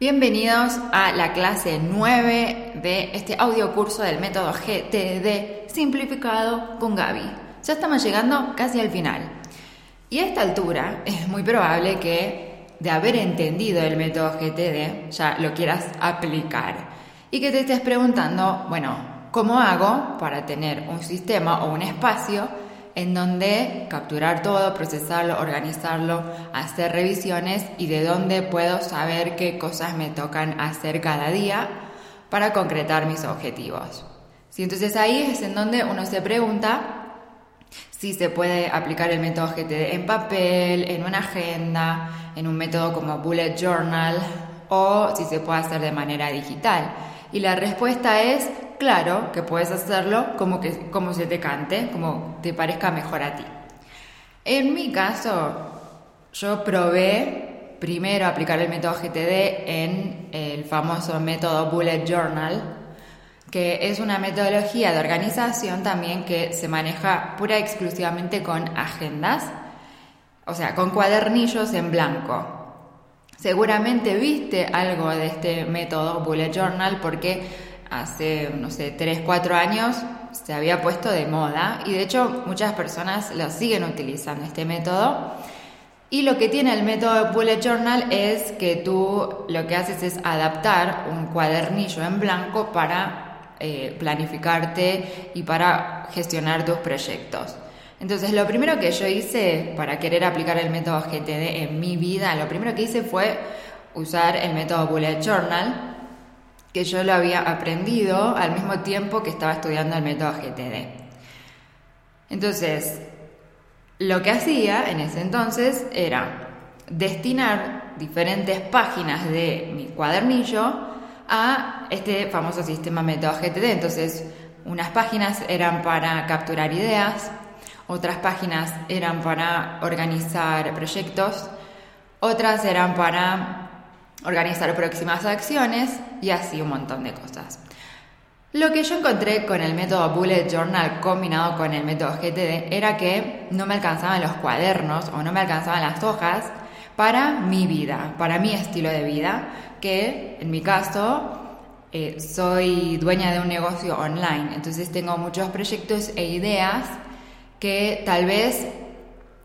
Bienvenidos a la clase 9 de este audio curso del método GTD simplificado con Gaby. Ya estamos llegando casi al final. Y a esta altura es muy probable que de haber entendido el método GTD ya lo quieras aplicar y que te estés preguntando, bueno, ¿cómo hago para tener un sistema o un espacio en donde capturar todo, procesarlo, organizarlo, hacer revisiones y de dónde puedo saber qué cosas me tocan hacer cada día para concretar mis objetivos. Si entonces ahí es en donde uno se pregunta si se puede aplicar el método GTD en papel, en una agenda, en un método como Bullet Journal o si se puede hacer de manera digital. Y la respuesta es claro que puedes hacerlo como, que, como se te cante, como te parezca mejor a ti. En mi caso, yo probé primero aplicar el método GTD en el famoso método Bullet Journal, que es una metodología de organización también que se maneja pura y exclusivamente con agendas, o sea, con cuadernillos en blanco. Seguramente viste algo de este método Bullet Journal porque hace, no sé, 3, 4 años se había puesto de moda y de hecho muchas personas lo siguen utilizando este método. Y lo que tiene el método Bullet Journal es que tú lo que haces es adaptar un cuadernillo en blanco para eh, planificarte y para gestionar tus proyectos. Entonces, lo primero que yo hice para querer aplicar el método GTD en mi vida, lo primero que hice fue usar el método Bullet Journal, que yo lo había aprendido al mismo tiempo que estaba estudiando el método GTD. Entonces, lo que hacía en ese entonces era destinar diferentes páginas de mi cuadernillo a este famoso sistema método GTD. Entonces, unas páginas eran para capturar ideas, otras páginas eran para organizar proyectos, otras eran para organizar próximas acciones y así un montón de cosas. Lo que yo encontré con el método Bullet Journal combinado con el método GTD era que no me alcanzaban los cuadernos o no me alcanzaban las hojas para mi vida, para mi estilo de vida, que en mi caso eh, soy dueña de un negocio online, entonces tengo muchos proyectos e ideas que tal vez,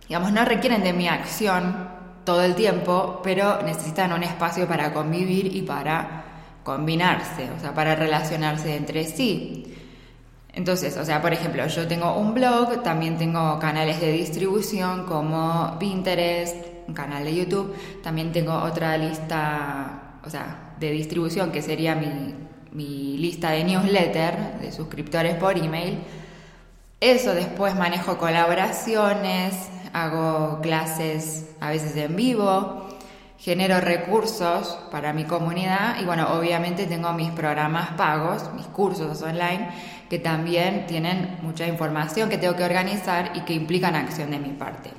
digamos, no requieren de mi acción todo el tiempo, pero necesitan un espacio para convivir y para combinarse, o sea, para relacionarse entre sí. Entonces, o sea, por ejemplo, yo tengo un blog, también tengo canales de distribución como Pinterest, un canal de YouTube, también tengo otra lista, o sea, de distribución que sería mi, mi lista de newsletter de suscriptores por email. Eso después manejo colaboraciones, hago clases a veces en vivo, genero recursos para mi comunidad y bueno, obviamente tengo mis programas pagos, mis cursos online, que también tienen mucha información que tengo que organizar y que implican acción de mi parte.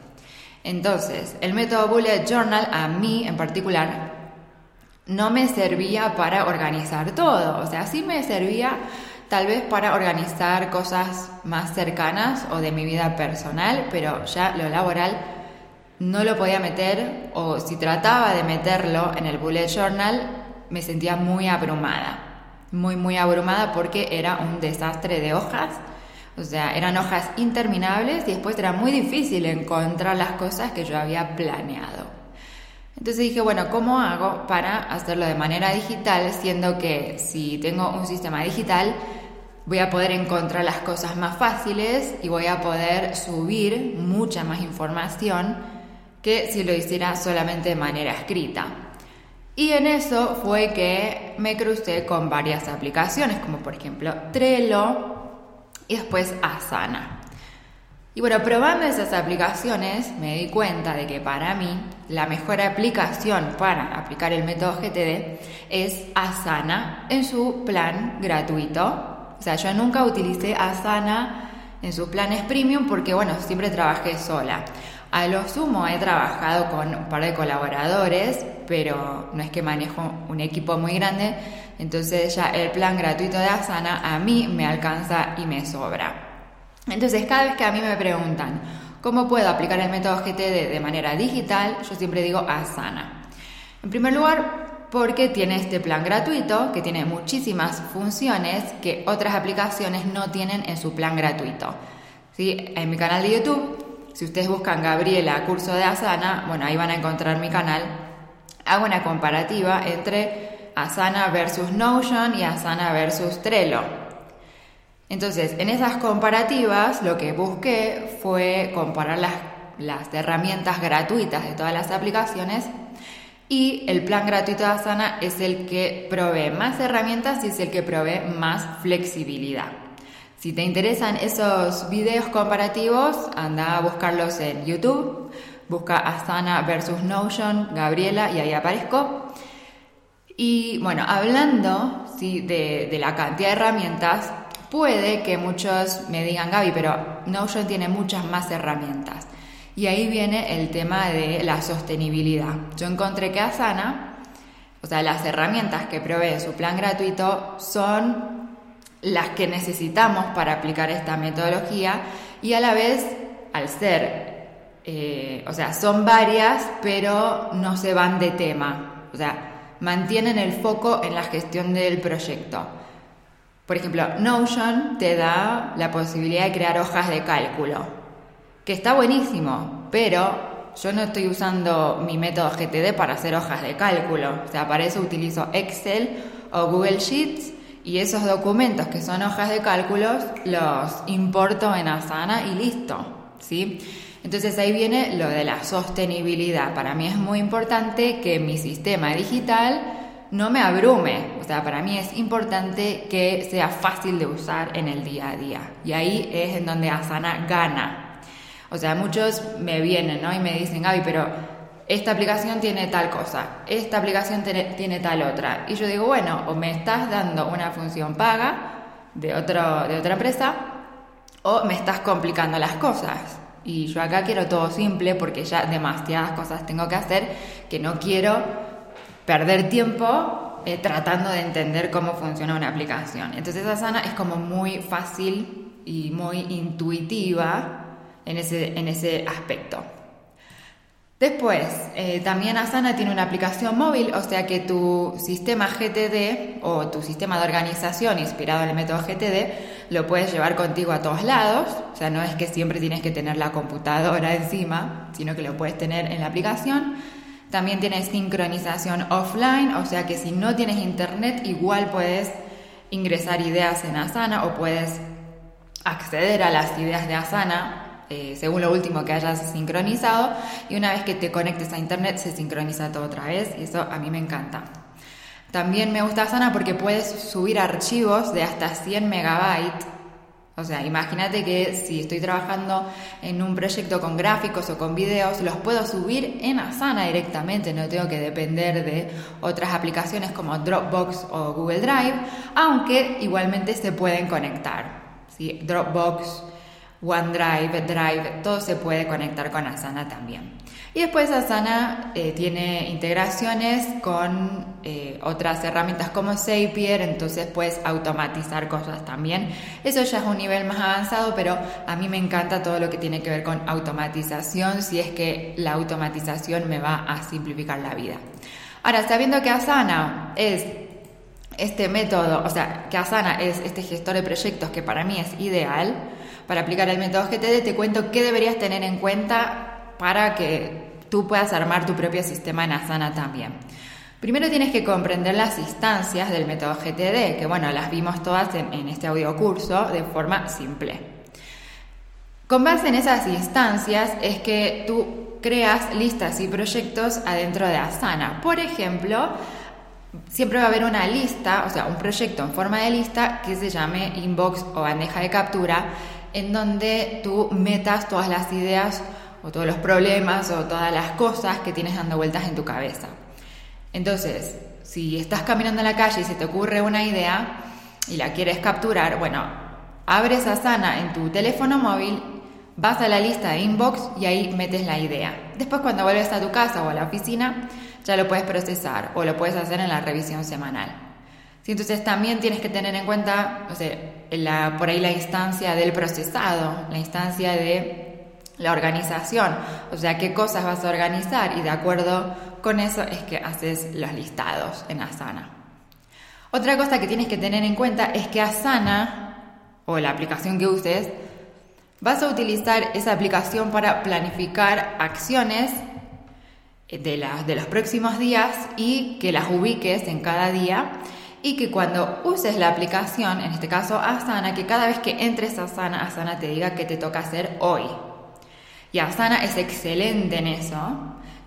Entonces, el método Bullet Journal a mí en particular no me servía para organizar todo, o sea, sí me servía tal vez para organizar cosas más cercanas o de mi vida personal, pero ya lo laboral no lo podía meter o si trataba de meterlo en el bullet journal me sentía muy abrumada, muy muy abrumada porque era un desastre de hojas, o sea, eran hojas interminables y después era muy difícil encontrar las cosas que yo había planeado. Entonces dije, bueno, ¿cómo hago para hacerlo de manera digital, siendo que si tengo un sistema digital, voy a poder encontrar las cosas más fáciles y voy a poder subir mucha más información que si lo hiciera solamente de manera escrita. Y en eso fue que me crucé con varias aplicaciones, como por ejemplo Trello y después Asana. Y bueno, probando esas aplicaciones me di cuenta de que para mí la mejor aplicación para aplicar el método GTD es Asana en su plan gratuito o sea, yo nunca utilicé Asana en sus planes premium porque, bueno, siempre trabajé sola. A lo sumo he trabajado con un par de colaboradores, pero no es que manejo un equipo muy grande, entonces ya el plan gratuito de Asana a mí me alcanza y me sobra. Entonces cada vez que a mí me preguntan cómo puedo aplicar el método GTD de manera digital, yo siempre digo Asana. En primer lugar, porque tiene este plan gratuito que tiene muchísimas funciones que otras aplicaciones no tienen en su plan gratuito. ¿Sí? En mi canal de YouTube, si ustedes buscan Gabriela Curso de Asana, bueno, ahí van a encontrar mi canal. Hago una comparativa entre Asana versus Notion y Asana versus Trello. Entonces, en esas comparativas lo que busqué fue comparar las, las herramientas gratuitas de todas las aplicaciones y el plan gratuito de Asana es el que provee más herramientas y es el que provee más flexibilidad. Si te interesan esos videos comparativos, anda a buscarlos en YouTube. Busca Asana versus Notion, Gabriela, y ahí aparezco. Y bueno, hablando ¿sí? de, de la cantidad de herramientas, puede que muchos me digan, Gaby, pero Notion tiene muchas más herramientas. Y ahí viene el tema de la sostenibilidad. Yo encontré que Asana, o sea, las herramientas que provee su plan gratuito son las que necesitamos para aplicar esta metodología y a la vez, al ser, eh, o sea, son varias, pero no se van de tema. O sea, mantienen el foco en la gestión del proyecto. Por ejemplo, Notion te da la posibilidad de crear hojas de cálculo que está buenísimo, pero yo no estoy usando mi método GTD para hacer hojas de cálculo. O sea, para eso utilizo Excel o Google Sheets y esos documentos que son hojas de cálculos los importo en Asana y listo, ¿sí? Entonces ahí viene lo de la sostenibilidad. Para mí es muy importante que mi sistema digital no me abrume. O sea, para mí es importante que sea fácil de usar en el día a día. Y ahí es en donde Asana gana. O sea, muchos me vienen, ¿no? Y me dicen, Gaby, pero esta aplicación tiene tal cosa, esta aplicación tiene, tal otra. Y yo digo, bueno, o me estás dando una función paga de, otro, de otra empresa, o me estás complicando las cosas. Y yo acá quiero todo simple porque ya demasiadas cosas tengo que hacer que no quiero perder tiempo eh, tratando de entender cómo funciona una aplicación. Entonces Asana es como muy fácil y muy intuitiva en ese, en ese aspecto. Después, eh, también Asana tiene una aplicación móvil, o sea que tu sistema GTD o tu sistema de organización inspirado en el método GTD lo puedes llevar contigo a todos lados, o sea, no es que siempre tienes que tener la computadora encima, sino que lo puedes tener en la aplicación. También tiene sincronización offline, o sea que si no tienes internet, igual puedes ingresar ideas en Asana o puedes acceder a las ideas de Asana eh, según lo último que hayas sincronizado y una vez que te conectes a internet se sincroniza todo otra vez y eso a mí me encanta. También me gusta Asana porque puedes subir archivos de hasta 100 megabytes. O sea, imagínate que si estoy trabajando en un proyecto con gráficos o con videos, los puedo subir en Asana directamente, no tengo que depender de otras aplicaciones como Dropbox o Google Drive, aunque igualmente se pueden conectar. ¿sí? Dropbox OneDrive, Drive, todo se puede conectar con Asana también. Y después Asana eh, tiene integraciones con eh, otras herramientas como Zapier, entonces puedes automatizar cosas también. Eso ya es un nivel más avanzado, pero a mí me encanta todo lo que tiene que ver con automatización, si es que la automatización me va a simplificar la vida. Ahora, sabiendo que Asana es este método, o sea, que Asana es este gestor de proyectos que para mí es ideal, para aplicar el método GTD, te cuento qué deberías tener en cuenta para que tú puedas armar tu propio sistema en Asana también. Primero tienes que comprender las instancias del método GTD, que bueno, las vimos todas en, este audio curso de forma simple. Con base en esas instancias es que tú creas listas y proyectos adentro de Asana. Por ejemplo, siempre va a haber una lista, o sea, un proyecto en forma de lista que se llame inbox o bandeja de captura en donde tú metas todas las ideas o todos los problemas o todas las cosas que tienes dando vueltas en tu cabeza. Entonces, si estás caminando en la calle y se te ocurre una idea y la quieres capturar, bueno, abres Asana en tu teléfono móvil, vas a la lista de inbox y ahí metes la idea. Después cuando vuelves a tu casa o a la oficina, ya lo puedes procesar o lo puedes hacer en la revisión semanal. entonces también tienes que tener en cuenta, no sé, por ahí la instancia del procesado, la instancia de la organización, o sea, qué cosas vas a organizar y de acuerdo con eso es que haces los listados en Asana. Otra cosa que tienes que tener en cuenta es que Asana, o la aplicación que uses, vas a utilizar esa aplicación para planificar acciones de, de los próximos días y que las ubiques en cada día y que cuando uses la aplicación, en este caso Asana, que cada vez que entres a Asana, Asana te diga qué te toca hacer hoy. Y Asana es excelente en eso,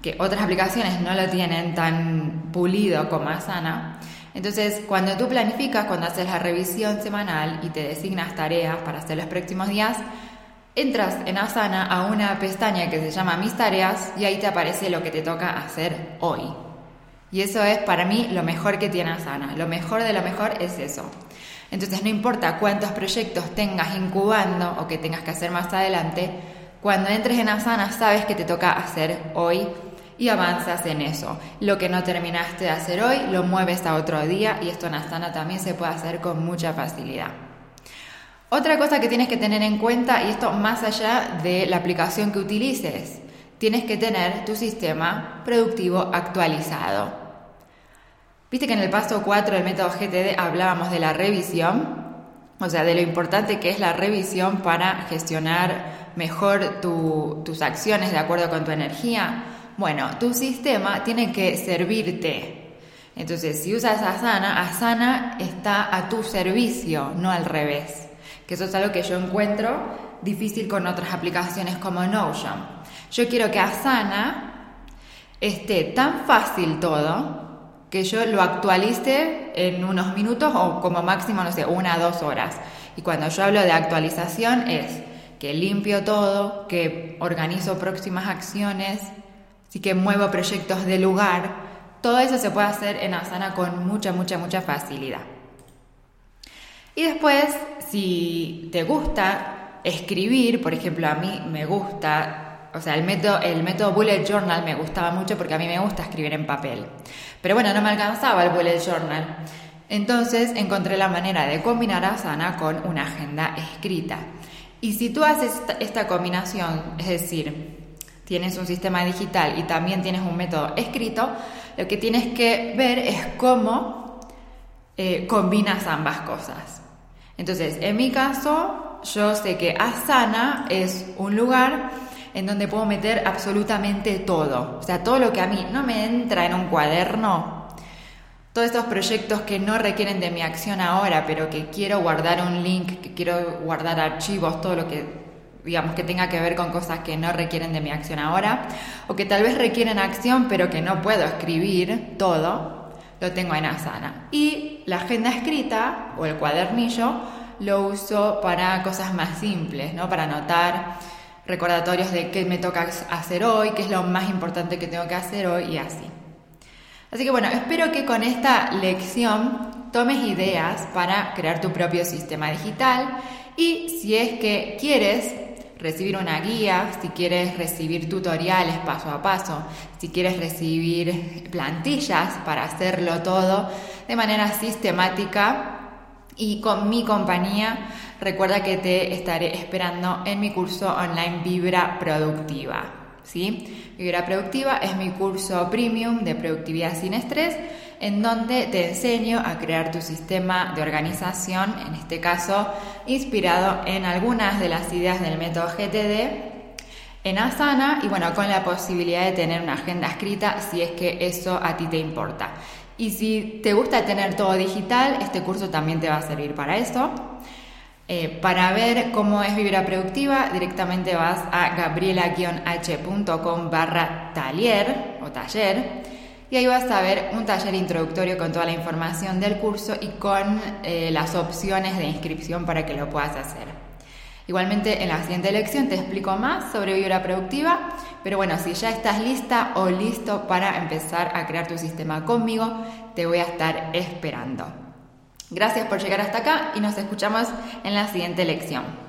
que otras aplicaciones no lo tienen tan pulido como Asana. Entonces, cuando tú planificas, cuando haces la revisión semanal y te designas tareas para hacer los próximos días, entras en Asana a una pestaña que se llama Mis tareas y ahí te aparece lo que te toca hacer hoy. Y eso es para mí lo mejor que tiene Asana. Lo mejor de lo mejor es eso. Entonces no importa cuántos proyectos tengas incubando o que tengas que hacer más adelante, cuando entres en Asana sabes que te toca hacer hoy y avanzas en eso. Lo que no terminaste de hacer hoy lo mueves a otro día y esto en Asana también se puede hacer con mucha facilidad. Otra cosa que tienes que tener en cuenta, y esto más allá de la aplicación que utilices, tienes que tener tu sistema productivo actualizado. Viste que en el paso 4 del método GTD hablábamos de la revisión, o sea, de lo importante que es la revisión para gestionar mejor tus acciones de acuerdo con tu energía. Bueno, tu sistema tiene que servirte. Entonces, si usas Asana, Asana está a tu servicio, no al revés. Que eso es algo que yo encuentro difícil con otras aplicaciones como Notion. Yo quiero que Asana esté tan fácil todo que yo lo actualice en unos minutos o como máximo, no sé, una o dos horas. Y cuando yo hablo de actualización es que limpio todo, que organizo próximas acciones, así que muevo proyectos de lugar. Todo eso se puede hacer en Asana con mucha, mucha, mucha facilidad. Y después, si te gusta escribir, por ejemplo, a mí me gusta o sea, el método, el método Bullet Journal me gustaba mucho porque a mí me gusta escribir en papel. Pero bueno, no me alcanzaba el Bullet Journal. Entonces encontré la manera de combinar Asana con una agenda escrita. Y si tú haces esta, combinación, es decir, tienes un sistema digital y también tienes un método escrito, lo que tienes que ver es cómo eh, combinas ambas cosas. Entonces, en mi caso, yo sé que Asana es un lugar en donde puedo meter absolutamente todo. O sea, todo lo que a mí no me entra en un cuaderno, todos estos proyectos que no requieren de mi acción ahora, pero que quiero guardar un link, que quiero guardar archivos, todo lo que digamos que tenga que ver con cosas que no requieren de mi acción ahora, o que tal vez requieren acción, pero que no puedo escribir todo, lo tengo en Asana. Y la agenda escrita o el cuadernillo lo uso para cosas más simples, ¿no? Para anotar recordatorios de qué me toca hacer hoy, qué es lo más importante que tengo que hacer hoy y así. Así que bueno, espero que con esta lección tomes ideas para crear tu propio sistema digital y si es que quieres recibir una guía, si quieres recibir tutoriales paso a paso, si quieres recibir plantillas para hacerlo todo de manera sistemática y con mi compañía, Recuerda que te estaré esperando en mi curso online Vibra Productiva. ¿Sí? Vibra Productiva es mi curso premium de productividad sin estrés, en donde te enseño a crear tu sistema de organización, en este caso inspirado en algunas de las ideas del método GTD en Asana y bueno, con la posibilidad de tener una agenda escrita si es que eso a ti te importa. Y si te gusta tener todo digital, este curso también te va a servir para eso. Eh, para ver cómo es Vibra Productiva, directamente vas a gabriela-h.com barra taller o taller y ahí vas a ver un taller introductorio con toda la información del curso y con eh, las opciones de inscripción para que lo puedas hacer. Igualmente en la siguiente lección te explico más sobre Vibra Productiva, pero bueno, si ya estás lista o listo para empezar a crear tu sistema conmigo, te voy a estar esperando. Gracias por llegar hasta acá y nos escuchamos en la siguiente lección.